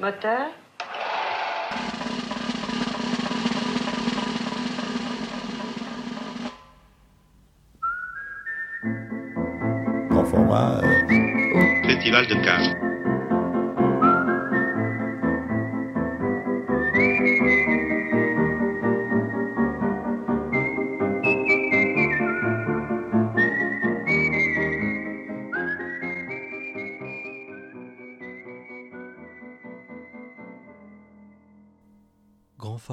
Moteur Grand format. Festival de Cannes.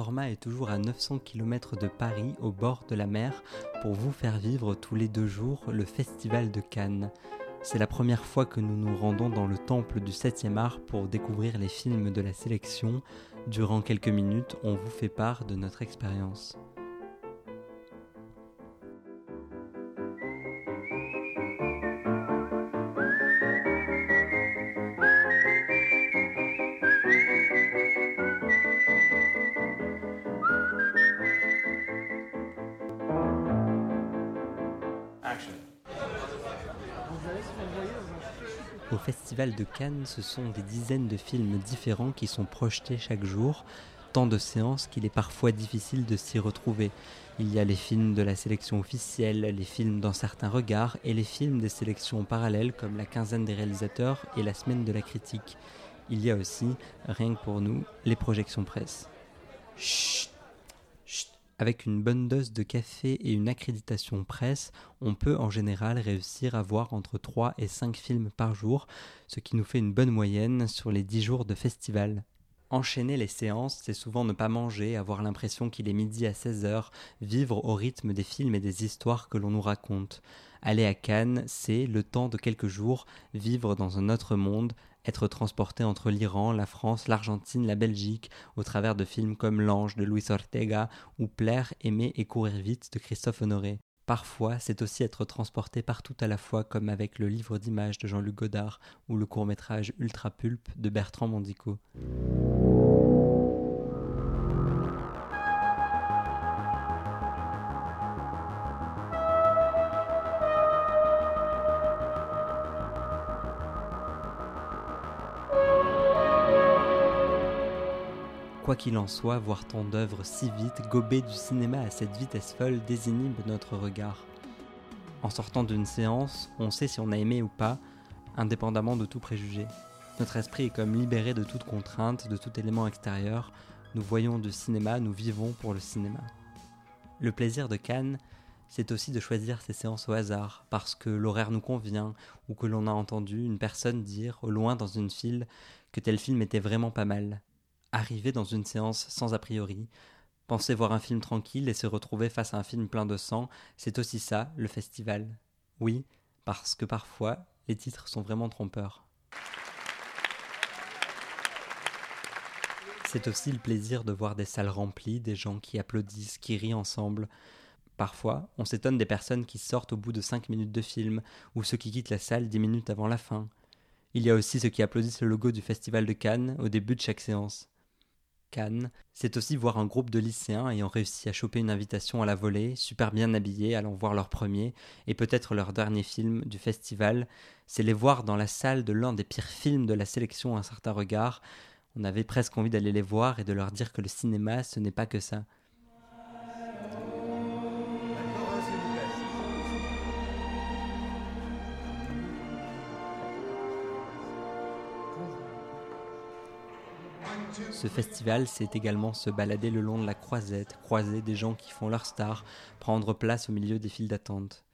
Format est toujours à 900 km de Paris, au bord de la mer, pour vous faire vivre tous les deux jours le Festival de Cannes. C'est la première fois que nous nous rendons dans le temple du 7e art pour découvrir les films de la sélection. Durant quelques minutes, on vous fait part de notre expérience. Au Festival de Cannes, ce sont des dizaines de films différents qui sont projetés chaque jour, tant de séances qu'il est parfois difficile de s'y retrouver. Il y a les films de la sélection officielle, les films dans certains regards et les films des sélections parallèles comme la quinzaine des réalisateurs et la semaine de la critique. Il y a aussi, rien que pour nous, les projections presse. Chut avec une bonne dose de café et une accréditation presse, on peut en général réussir à voir entre 3 et 5 films par jour, ce qui nous fait une bonne moyenne sur les 10 jours de festival. Enchaîner les séances, c'est souvent ne pas manger, avoir l'impression qu'il est midi à 16h, vivre au rythme des films et des histoires que l'on nous raconte. Aller à Cannes, c'est, le temps de quelques jours, vivre dans un autre monde, être transporté entre l'Iran, la France, l'Argentine, la Belgique, au travers de films comme L'Ange de Luis Ortega ou Plaire, aimer et courir vite de Christophe Honoré. Parfois, c'est aussi être transporté partout à la fois, comme avec le livre d'images de Jean-Luc Godard ou le court-métrage Ultra Pulp de Bertrand Mandico. Quoi qu'il en soit, voir tant d'œuvres si vite, gober du cinéma à cette vitesse folle, désinhibe notre regard. En sortant d'une séance, on sait si on a aimé ou pas, indépendamment de tout préjugé. Notre esprit est comme libéré de toute contrainte, de tout élément extérieur. Nous voyons du cinéma, nous vivons pour le cinéma. Le plaisir de Cannes, c'est aussi de choisir ses séances au hasard, parce que l'horaire nous convient, ou que l'on a entendu une personne dire, au loin dans une file, que tel film était vraiment pas mal. Arriver dans une séance sans a priori, penser voir un film tranquille et se retrouver face à un film plein de sang, c'est aussi ça, le festival. Oui, parce que parfois, les titres sont vraiment trompeurs. C'est aussi le plaisir de voir des salles remplies, des gens qui applaudissent, qui rient ensemble. Parfois, on s'étonne des personnes qui sortent au bout de 5 minutes de film, ou ceux qui quittent la salle 10 minutes avant la fin. Il y a aussi ceux qui applaudissent le logo du Festival de Cannes au début de chaque séance. C'est aussi voir un groupe de lycéens ayant réussi à choper une invitation à la volée, super bien habillés, allant voir leur premier et peut-être leur dernier film du festival. C'est les voir dans la salle de l'un des pires films de la sélection à un certain regard. On avait presque envie d'aller les voir et de leur dire que le cinéma, ce n'est pas que ça. Ce festival, c'est également se balader le long de la croisette, croiser des gens qui font leur star, prendre place au milieu des files d'attente.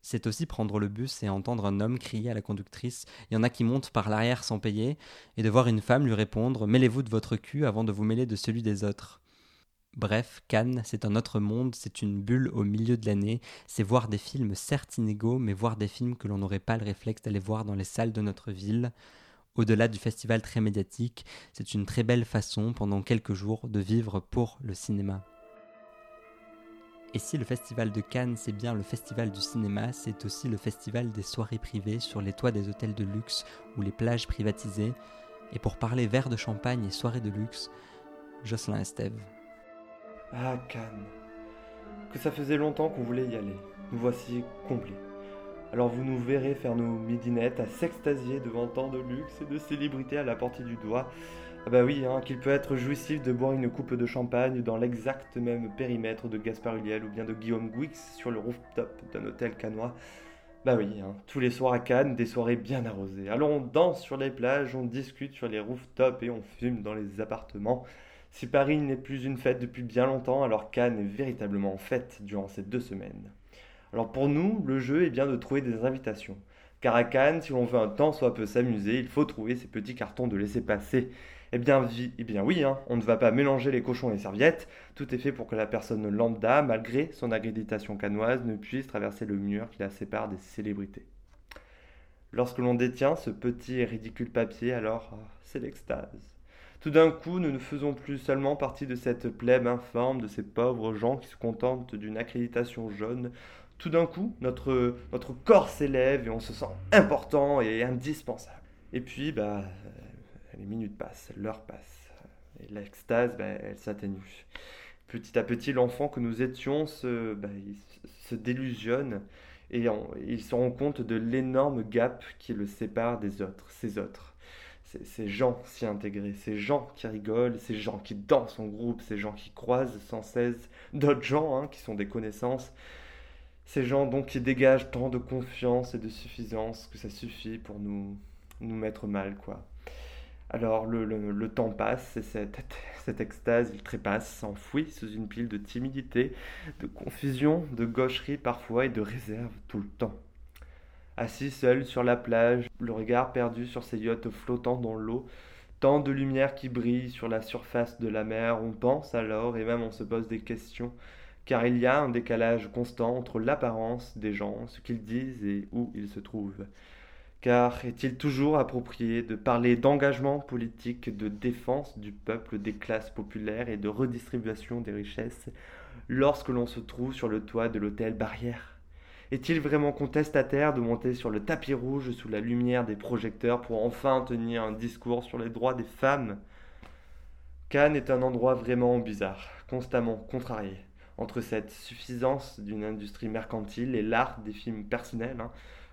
C'est aussi prendre le bus et entendre un homme crier à la conductrice Il y en a qui montent par l'arrière sans payer, et de voir une femme lui répondre Mêlez-vous de votre cul avant de vous mêler de celui des autres. Bref, Cannes, c'est un autre monde, c'est une bulle au milieu de l'année, c'est voir des films certes inégaux, mais voir des films que l'on n'aurait pas le réflexe d'aller voir dans les salles de notre ville. Au-delà du festival très médiatique, c'est une très belle façon pendant quelques jours de vivre pour le cinéma. Et si le festival de Cannes c'est bien le festival du cinéma, c'est aussi le festival des soirées privées sur les toits des hôtels de luxe ou les plages privatisées. Et pour parler verre de champagne et soirées de luxe, Jocelyn Estève. Ah, Cannes. Que ça faisait longtemps qu'on voulait y aller. Nous voici complets. Alors vous nous verrez faire nos midinettes à s'extasier devant tant de luxe et de célébrité à la portée du doigt. Ah bah oui, hein, qu'il peut être jouissif de boire une coupe de champagne dans l'exact même périmètre de Gaspard Huliel ou bien de Guillaume Gouix sur le rooftop d'un hôtel canois. Bah oui, hein, tous les soirs à Cannes, des soirées bien arrosées. Alors on danse sur les plages, on discute sur les rooftops et on fume dans les appartements. Si Paris n'est plus une fête depuis bien longtemps, alors Cannes est véritablement en fête durant ces deux semaines. Alors pour nous, le jeu est bien de trouver des invitations. Car à Cannes, si l'on veut un temps soit peu s'amuser, il faut trouver ces petits cartons de laisser passer. Eh bien, eh bien oui, hein, on ne va pas mélanger les cochons et les serviettes. Tout est fait pour que la personne lambda, malgré son accréditation canoise, ne puisse traverser le mur qui la sépare des célébrités. Lorsque l'on détient ce petit et ridicule papier, alors ah, c'est l'extase. Tout d'un coup, nous ne faisons plus seulement partie de cette plèbe informe, de ces pauvres gens qui se contentent d'une accréditation jaune. Tout d'un coup, notre, notre corps s'élève et on se sent important et indispensable. Et puis, bah, les minutes passent, l'heure passe, et l'extase, ben, elle s'atténue. Petit à petit, l'enfant que nous étions se, ben, se délusionne et il se rend compte de l'énorme gap qui le sépare des autres, ces autres. Ces gens s'y intégrés, ces gens qui rigolent, ces gens qui dansent en groupe, ces gens qui croisent sans cesse d'autres gens hein, qui sont des connaissances, ces gens donc qui dégagent tant de confiance et de suffisance que ça suffit pour nous, nous mettre mal, quoi. Alors le, temps passe et cette, cette, extase, il trépasse, s'enfouit sous une pile de timidité, de confusion, de gaucherie parfois et de réserve tout le temps. Assis seul sur la plage, le regard perdu sur ces yachts flottant dans l'eau, tant de lumière qui brille sur la surface de la mer, on pense alors et même on se pose des questions, car il y a un décalage constant entre l'apparence des gens, ce qu'ils disent et où ils se trouvent. Car est-il toujours approprié de parler d'engagement politique, de défense du peuple, des classes populaires et de redistribution des richesses lorsque l'on se trouve sur le toit de l'hôtel Barrière? Est-il vraiment contestataire de monter sur le tapis rouge sous la lumière des projecteurs pour enfin tenir un discours sur les droits des femmes? Cannes est un endroit vraiment bizarre, constamment contrarié entre cette suffisance d'une industrie mercantile et l'art des films personnels, hein,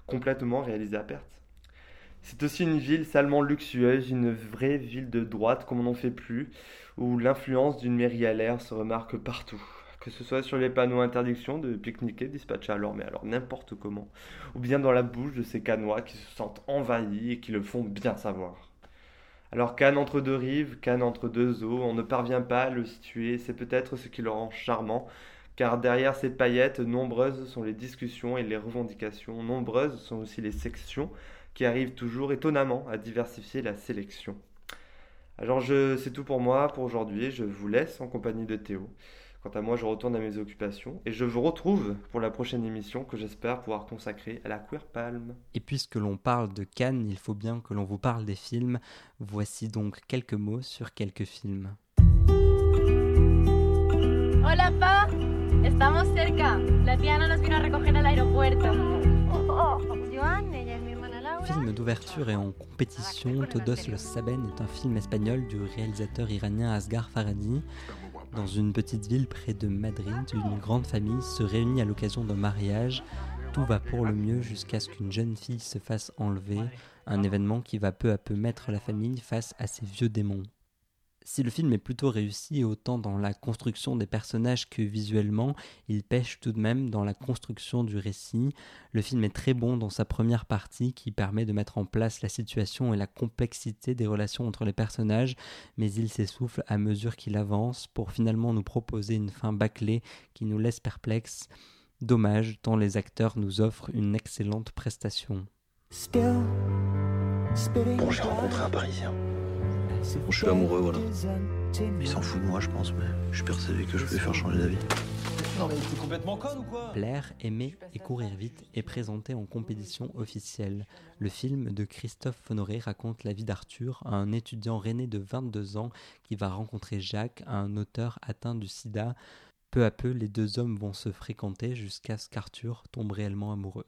complètement réalisés à perte. C'est aussi une ville salement luxueuse, une vraie ville de droite comme on n'en fait plus, où l'influence d'une mairie à l'air se remarque partout. Que ce soit sur les panneaux interdiction de pique-niquer, dispatchés alors, mais alors n'importe comment, ou bien dans la bouche de ces Canois qui se sentent envahis et qui le font bien savoir. Alors Cannes entre deux rives, Cannes entre deux eaux, on ne parvient pas à le situer, c'est peut-être ce qui le rend charmant, car derrière ces paillettes, nombreuses sont les discussions et les revendications, nombreuses sont aussi les sections, qui arrive toujours étonnamment à diversifier la sélection. Alors je, c'est tout pour moi pour aujourd'hui, je vous laisse en compagnie de Théo. Quant à moi, je retourne à mes occupations et je vous retrouve pour la prochaine émission que j'espère pouvoir consacrer à la Queer Palm. Et puisque l'on parle de Cannes, il faut bien que l'on vous parle des films. Voici donc quelques mots sur quelques films. Hola, pa. Estamos cerca. La tía nos vino a recoger al aeropuerto. Film d'ouverture et en compétition, Todos los Saben est un film espagnol du réalisateur iranien Asghar Farhadi. Dans une petite ville près de Madrid, une grande famille se réunit à l'occasion d'un mariage. Tout va pour le mieux jusqu'à ce qu'une jeune fille se fasse enlever, un événement qui va peu à peu mettre la famille face à ses vieux démons. Si le film est plutôt réussi autant dans la construction des personnages que visuellement, il pêche tout de même dans la construction du récit. Le film est très bon dans sa première partie qui permet de mettre en place la situation et la complexité des relations entre les personnages, mais il s'essouffle à mesure qu'il avance pour finalement nous proposer une fin bâclée qui nous laisse perplexes. Dommage tant les acteurs nous offrent une excellente prestation. Bon, j'ai rencontré un Parisien. Je suis amoureux, voilà. Il s'en fout de moi, je pense, mais je suis persuadé que je peux lui faire changer d'avis. Non mais t'es complètement con ou quoi? Plaire, aimer et courir vite est présenté en compétition officielle. Le film de Christophe Honoré raconte la vie d'Arthur, un étudiant rené de 22 ans qui va rencontrer Jacques, un auteur atteint du sida. Peu à peu, les deux hommes vont se fréquenter jusqu'à ce qu'Arthur tombe réellement amoureux.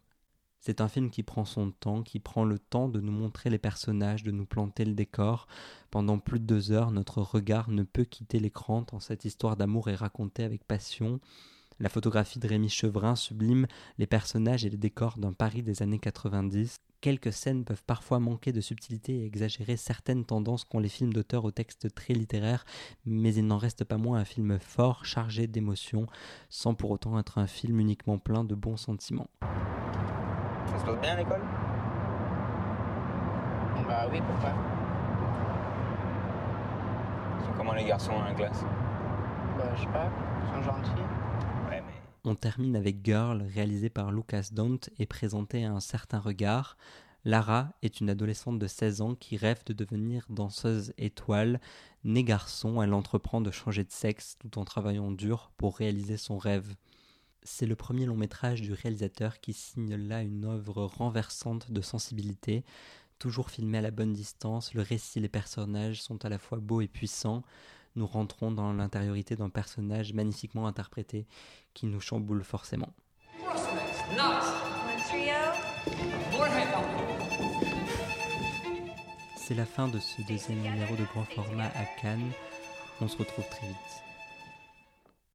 C'est un film qui prend son temps, qui prend le temps de nous montrer les personnages, de nous planter le décor. Pendant plus de deux heures, notre regard ne peut quitter l'écran tant cette histoire d'amour est racontée avec passion. La photographie de Rémi Chevrin sublime les personnages et les décors d'un Paris des années 90. Quelques scènes peuvent parfois manquer de subtilité et exagérer certaines tendances qu'ont les films d'auteur au texte très littéraire, mais il n'en reste pas moins un film fort, chargé d'émotions, sans pour autant être un film uniquement plein de bons sentiments. Ça se passe bien à l'école? Bah oui, pourquoi? Ils sont comment les garçons dans la classe? Bah je sais pas, ils sont gentils. Ouais, mais. On termine avec Girl, réalisé par Lucas Dont et présenté à un certain regard. Lara est une adolescente de 16 ans qui rêve de devenir danseuse étoile. Née garçon, elle entreprend de changer de sexe tout en travaillant dur pour réaliser son rêve. C'est le premier long métrage du réalisateur qui signe là une œuvre renversante de sensibilité. Toujours filmé à la bonne distance, le récit et les personnages sont à la fois beaux et puissants. Nous rentrons dans l'intériorité d'un personnage magnifiquement interprété qui nous chamboule forcément. C'est la fin de ce deuxième numéro de grand format à Cannes. On se retrouve très vite.